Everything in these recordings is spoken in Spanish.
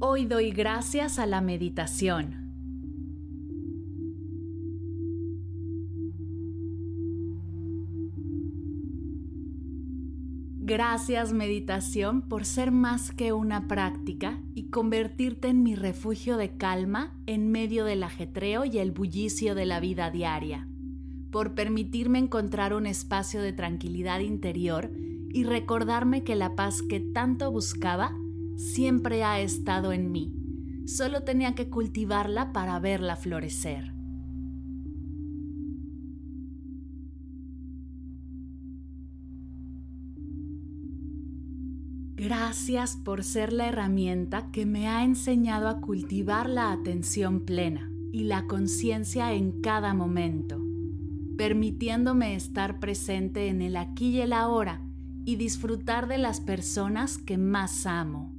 Hoy doy gracias a la meditación. Gracias meditación por ser más que una práctica y convertirte en mi refugio de calma en medio del ajetreo y el bullicio de la vida diaria, por permitirme encontrar un espacio de tranquilidad interior y recordarme que la paz que tanto buscaba siempre ha estado en mí. Solo tenía que cultivarla para verla florecer. Gracias por ser la herramienta que me ha enseñado a cultivar la atención plena y la conciencia en cada momento, permitiéndome estar presente en el aquí y el ahora y disfrutar de las personas que más amo.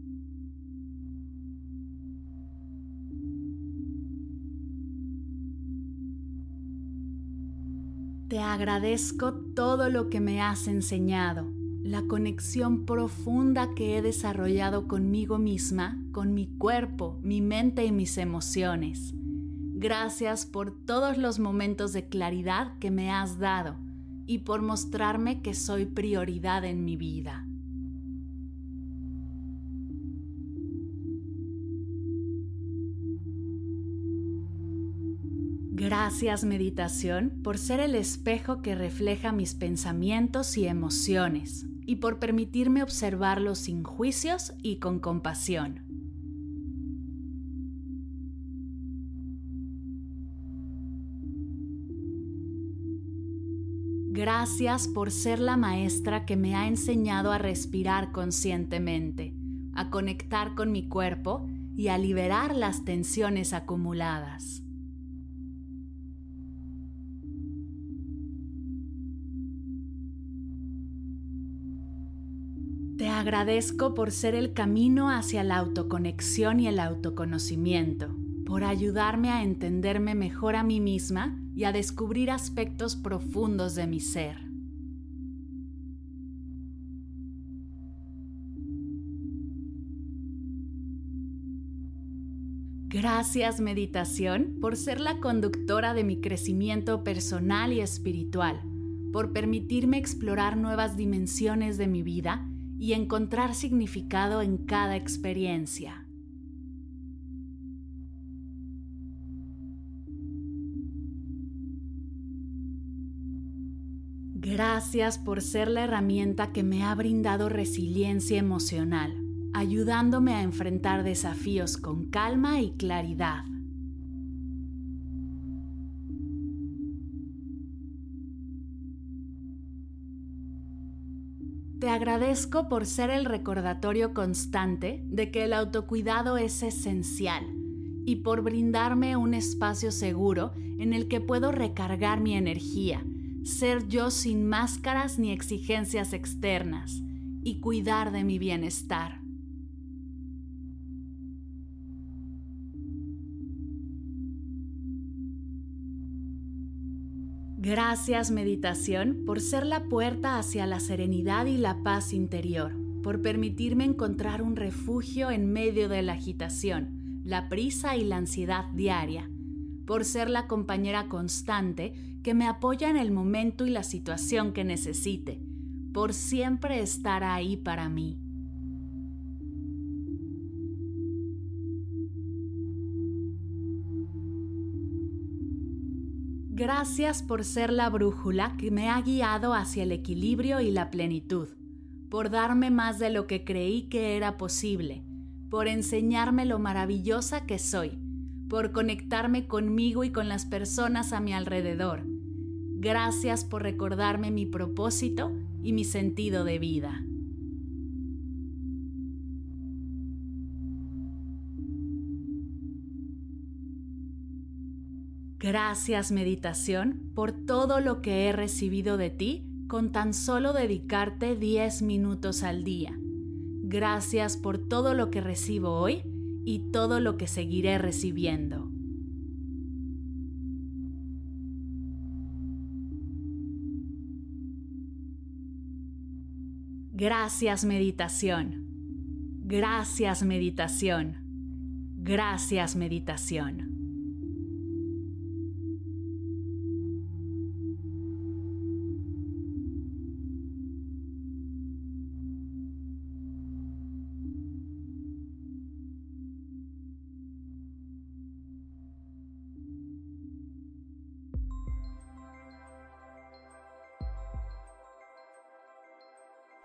Te agradezco todo lo que me has enseñado, la conexión profunda que he desarrollado conmigo misma, con mi cuerpo, mi mente y mis emociones. Gracias por todos los momentos de claridad que me has dado y por mostrarme que soy prioridad en mi vida. Gracias meditación por ser el espejo que refleja mis pensamientos y emociones y por permitirme observarlos sin juicios y con compasión. Gracias por ser la maestra que me ha enseñado a respirar conscientemente, a conectar con mi cuerpo y a liberar las tensiones acumuladas. Te agradezco por ser el camino hacia la autoconexión y el autoconocimiento, por ayudarme a entenderme mejor a mí misma y a descubrir aspectos profundos de mi ser. Gracias meditación por ser la conductora de mi crecimiento personal y espiritual, por permitirme explorar nuevas dimensiones de mi vida y encontrar significado en cada experiencia. Gracias por ser la herramienta que me ha brindado resiliencia emocional, ayudándome a enfrentar desafíos con calma y claridad. Te agradezco por ser el recordatorio constante de que el autocuidado es esencial y por brindarme un espacio seguro en el que puedo recargar mi energía, ser yo sin máscaras ni exigencias externas y cuidar de mi bienestar. Gracias meditación por ser la puerta hacia la serenidad y la paz interior, por permitirme encontrar un refugio en medio de la agitación, la prisa y la ansiedad diaria, por ser la compañera constante que me apoya en el momento y la situación que necesite, por siempre estar ahí para mí. Gracias por ser la brújula que me ha guiado hacia el equilibrio y la plenitud, por darme más de lo que creí que era posible, por enseñarme lo maravillosa que soy, por conectarme conmigo y con las personas a mi alrededor. Gracias por recordarme mi propósito y mi sentido de vida. Gracias meditación por todo lo que he recibido de ti con tan solo dedicarte 10 minutos al día. Gracias por todo lo que recibo hoy y todo lo que seguiré recibiendo. Gracias meditación. Gracias meditación. Gracias meditación.